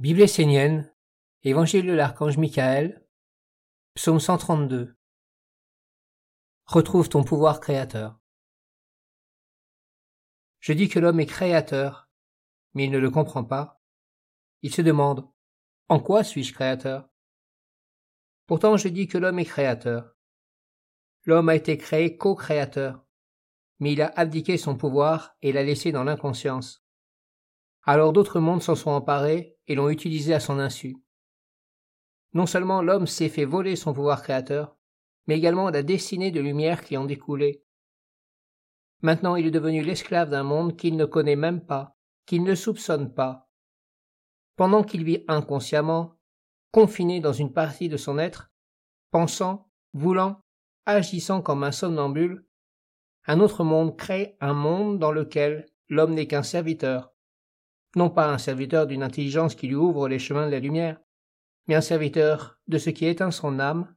Bible essénienne, Évangile de l'archange Michael, Psaume 132. Retrouve ton pouvoir créateur. Je dis que l'homme est créateur, mais il ne le comprend pas. Il se demande, en quoi suis-je créateur? Pourtant je dis que l'homme est créateur. L'homme a été créé co-créateur, mais il a abdiqué son pouvoir et l'a laissé dans l'inconscience. Alors d'autres mondes s'en sont emparés et l'ont utilisé à son insu. Non seulement l'homme s'est fait voler son pouvoir créateur, mais également la destinée de lumière qui en découlait. Maintenant il est devenu l'esclave d'un monde qu'il ne connaît même pas, qu'il ne soupçonne pas. Pendant qu'il vit inconsciemment, confiné dans une partie de son être, pensant, voulant, agissant comme un somnambule, un autre monde crée un monde dans lequel l'homme n'est qu'un serviteur, non pas un serviteur d'une intelligence qui lui ouvre les chemins de la lumière, mais un serviteur de ce qui éteint son âme,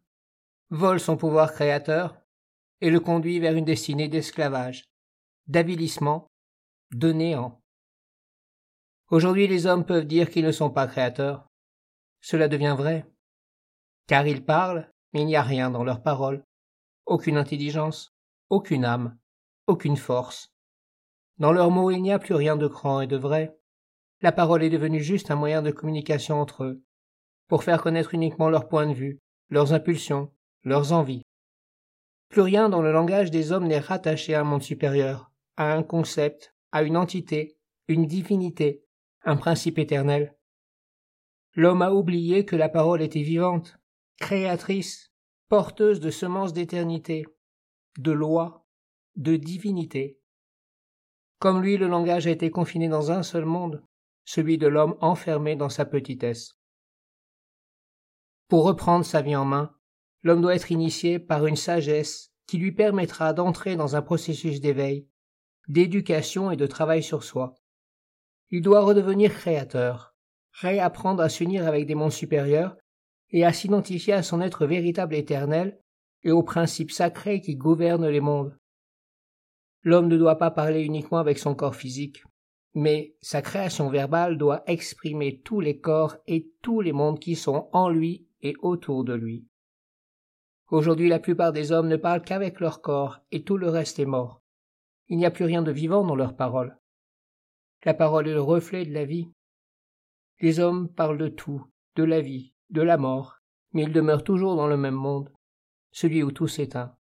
vole son pouvoir créateur et le conduit vers une destinée d'esclavage, d'avilissement, de néant. Aujourd'hui les hommes peuvent dire qu'ils ne sont pas créateurs. Cela devient vrai. Car ils parlent, mais il n'y a rien dans leurs paroles. Aucune intelligence, aucune âme, aucune force. Dans leurs mots il n'y a plus rien de grand et de vrai la parole est devenue juste un moyen de communication entre eux, pour faire connaître uniquement leur point de vue, leurs impulsions, leurs envies. Plus rien dans le langage des hommes n'est rattaché à un monde supérieur, à un concept, à une entité, une divinité, un principe éternel. L'homme a oublié que la parole était vivante, créatrice, porteuse de semences d'éternité, de loi, de divinité. Comme lui, le langage a été confiné dans un seul monde, celui de l'homme enfermé dans sa petitesse. Pour reprendre sa vie en main, l'homme doit être initié par une sagesse qui lui permettra d'entrer dans un processus d'éveil, d'éducation et de travail sur soi. Il doit redevenir créateur, réapprendre à s'unir avec des mondes supérieurs et à s'identifier à son être véritable éternel et aux principes sacrés qui gouvernent les mondes. L'homme ne doit pas parler uniquement avec son corps physique, mais sa création verbale doit exprimer tous les corps et tous les mondes qui sont en lui et autour de lui. Aujourd'hui la plupart des hommes ne parlent qu'avec leur corps et tout le reste est mort. Il n'y a plus rien de vivant dans leurs paroles. La parole est le reflet de la vie. Les hommes parlent de tout, de la vie, de la mort, mais ils demeurent toujours dans le même monde, celui où tout s'éteint.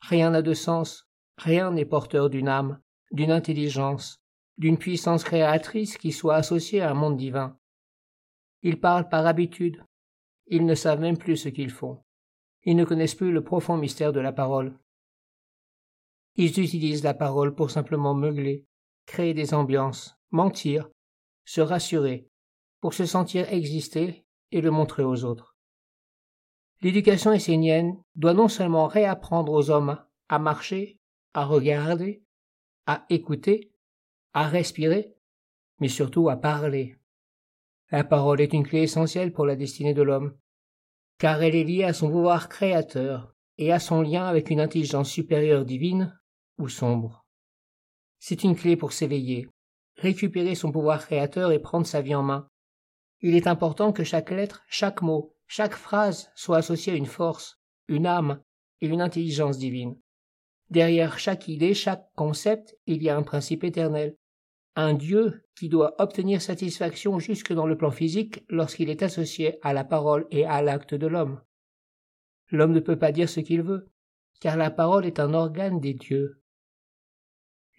Rien n'a de sens, rien n'est porteur d'une âme, d'une intelligence, d'une puissance créatrice qui soit associée à un monde divin. Ils parlent par habitude. Ils ne savent même plus ce qu'ils font. Ils ne connaissent plus le profond mystère de la parole. Ils utilisent la parole pour simplement meugler, créer des ambiances, mentir, se rassurer, pour se sentir exister et le montrer aux autres. L'éducation essénienne doit non seulement réapprendre aux hommes à marcher, à regarder, à écouter, à respirer, mais surtout à parler. La parole est une clé essentielle pour la destinée de l'homme, car elle est liée à son pouvoir créateur et à son lien avec une intelligence supérieure divine ou sombre. C'est une clé pour s'éveiller, récupérer son pouvoir créateur et prendre sa vie en main. Il est important que chaque lettre, chaque mot, chaque phrase soit associée à une force, une âme et une intelligence divine. Derrière chaque idée, chaque concept, il y a un principe éternel, un Dieu qui doit obtenir satisfaction jusque dans le plan physique lorsqu'il est associé à la parole et à l'acte de l'homme. L'homme ne peut pas dire ce qu'il veut, car la parole est un organe des dieux.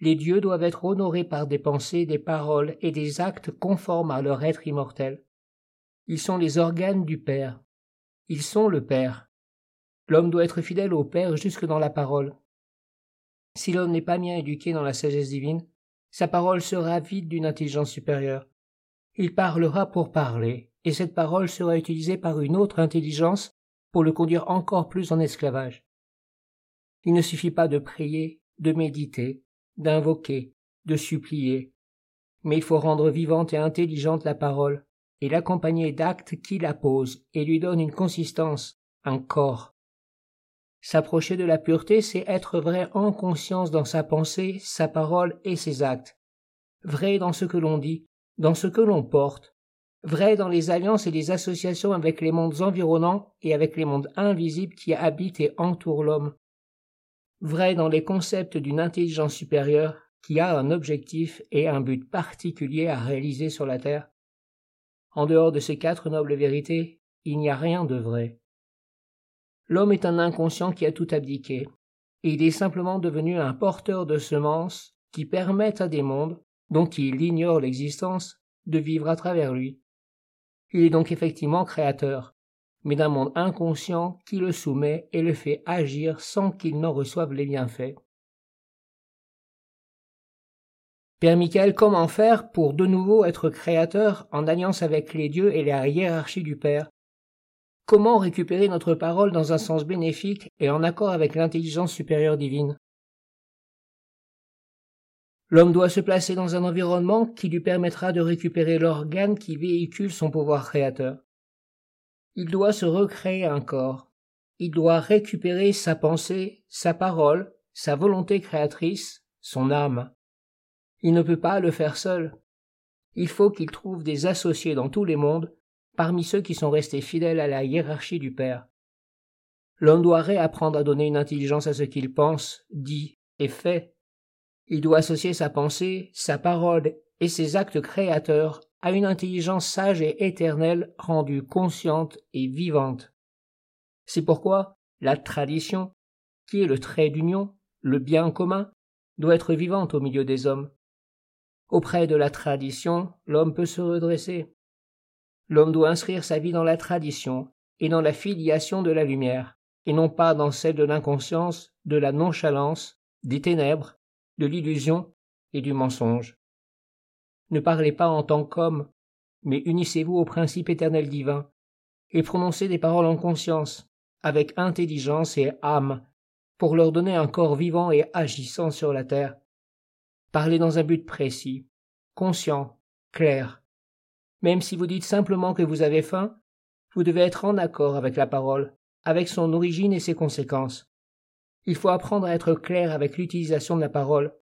Les dieux doivent être honorés par des pensées, des paroles et des actes conformes à leur être immortel. Ils sont les organes du Père. Ils sont le Père. L'homme doit être fidèle au Père jusque dans la parole. Si l'homme n'est pas bien éduqué dans la sagesse divine, sa parole sera vide d'une intelligence supérieure. Il parlera pour parler, et cette parole sera utilisée par une autre intelligence pour le conduire encore plus en esclavage. Il ne suffit pas de prier, de méditer, d'invoquer, de supplier, mais il faut rendre vivante et intelligente la parole, et l'accompagner d'actes qui la posent et lui donnent une consistance, un corps. S'approcher de la pureté, c'est être vrai en conscience dans sa pensée, sa parole et ses actes. Vrai dans ce que l'on dit, dans ce que l'on porte, vrai dans les alliances et les associations avec les mondes environnants et avec les mondes invisibles qui habitent et entourent l'homme, vrai dans les concepts d'une intelligence supérieure qui a un objectif et un but particulier à réaliser sur la Terre. En dehors de ces quatre nobles vérités, il n'y a rien de vrai. L'homme est un inconscient qui a tout abdiqué, et il est simplement devenu un porteur de semences qui permettent à des mondes, dont il ignore l'existence, de vivre à travers lui. Il est donc effectivement créateur, mais d'un monde inconscient qui le soumet et le fait agir sans qu'il n'en reçoive les bienfaits. Père Michael, comment faire pour de nouveau être créateur en alliance avec les dieux et la hiérarchie du Père? Comment récupérer notre parole dans un sens bénéfique et en accord avec l'intelligence supérieure divine? L'homme doit se placer dans un environnement qui lui permettra de récupérer l'organe qui véhicule son pouvoir créateur. Il doit se recréer un corps. Il doit récupérer sa pensée, sa parole, sa volonté créatrice, son âme. Il ne peut pas le faire seul. Il faut qu'il trouve des associés dans tous les mondes, parmi ceux qui sont restés fidèles à la hiérarchie du Père. L'homme doit réapprendre à donner une intelligence à ce qu'il pense, dit et fait. Il doit associer sa pensée, sa parole et ses actes créateurs à une intelligence sage et éternelle rendue consciente et vivante. C'est pourquoi la tradition, qui est le trait d'union, le bien commun, doit être vivante au milieu des hommes. Auprès de la tradition, l'homme peut se redresser. L'homme doit inscrire sa vie dans la tradition et dans la filiation de la lumière, et non pas dans celle de l'inconscience, de la nonchalance, des ténèbres, de l'illusion et du mensonge. Ne parlez pas en tant qu'homme, mais unissez-vous au principe éternel divin, et prononcez des paroles en conscience, avec intelligence et âme, pour leur donner un corps vivant et agissant sur la terre. Parlez dans un but précis, conscient, clair. Même si vous dites simplement que vous avez faim, vous devez être en accord avec la parole, avec son origine et ses conséquences. Il faut apprendre à être clair avec l'utilisation de la parole.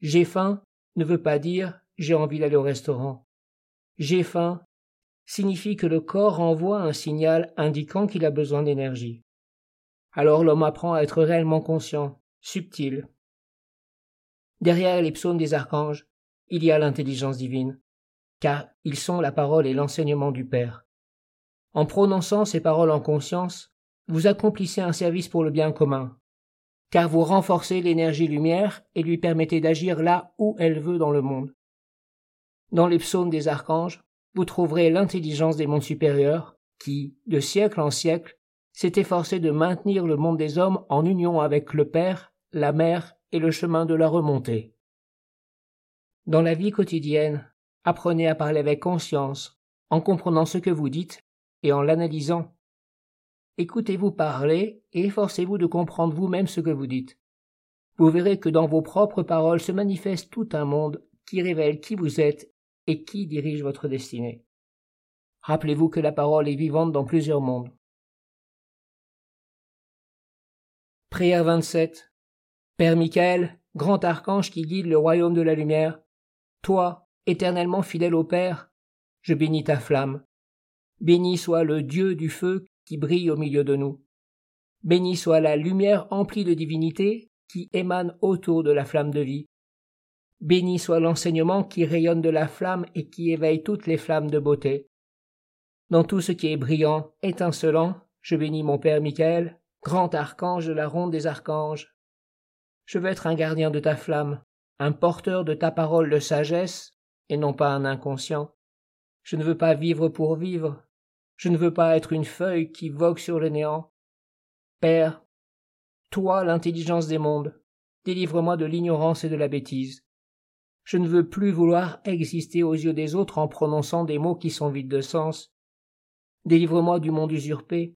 J'ai faim ne veut pas dire j'ai envie d'aller au restaurant. J'ai faim signifie que le corps envoie un signal indiquant qu'il a besoin d'énergie. Alors l'homme apprend à être réellement conscient, subtil, Derrière les psaumes des archanges, il y a l'intelligence divine, car ils sont la parole et l'enseignement du Père. En prononçant ces paroles en conscience, vous accomplissez un service pour le bien commun, car vous renforcez l'énergie lumière et lui permettez d'agir là où elle veut dans le monde. Dans les psaumes des archanges, vous trouverez l'intelligence des mondes supérieurs, qui, de siècle en siècle, s'est efforcé de maintenir le monde des hommes en union avec le Père, la Mère et le chemin de la remontée. Dans la vie quotidienne, apprenez à parler avec conscience, en comprenant ce que vous dites et en l'analysant. Écoutez-vous parler et efforcez-vous de comprendre vous-même ce que vous dites. Vous verrez que dans vos propres paroles se manifeste tout un monde qui révèle qui vous êtes et qui dirige votre destinée. Rappelez-vous que la parole est vivante dans plusieurs mondes. Prière 27. Père Michael, grand archange qui guide le royaume de la lumière, toi, éternellement fidèle au Père, je bénis ta flamme. Béni soit le Dieu du feu qui brille au milieu de nous. Béni soit la lumière emplie de divinité qui émane autour de la flamme de vie. Béni soit l'enseignement qui rayonne de la flamme et qui éveille toutes les flammes de beauté. Dans tout ce qui est brillant, étincelant, je bénis mon Père Michael, grand archange de la ronde des archanges, je veux être un gardien de ta flamme, un porteur de ta parole de sagesse, et non pas un inconscient. Je ne veux pas vivre pour vivre. Je ne veux pas être une feuille qui vogue sur le néant. Père, toi l'intelligence des mondes, délivre-moi de l'ignorance et de la bêtise. Je ne veux plus vouloir exister aux yeux des autres en prononçant des mots qui sont vides de sens. Délivre-moi du monde usurpé,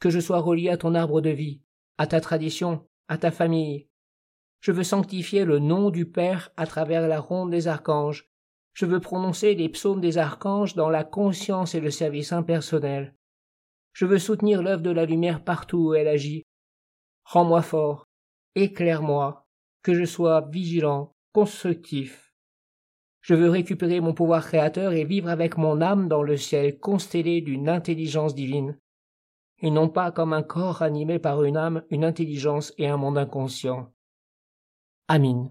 que je sois relié à ton arbre de vie, à ta tradition, à ta famille, je veux sanctifier le nom du Père à travers la ronde des archanges. Je veux prononcer les psaumes des archanges dans la conscience et le service impersonnel. Je veux soutenir l'œuvre de la lumière partout où elle agit. Rends-moi fort, éclaire-moi, que je sois vigilant, constructif, Je veux récupérer mon pouvoir créateur et vivre avec mon âme dans le ciel constellé d'une intelligence divine, et non pas comme un corps animé par une âme, une intelligence et un monde inconscient. Amin.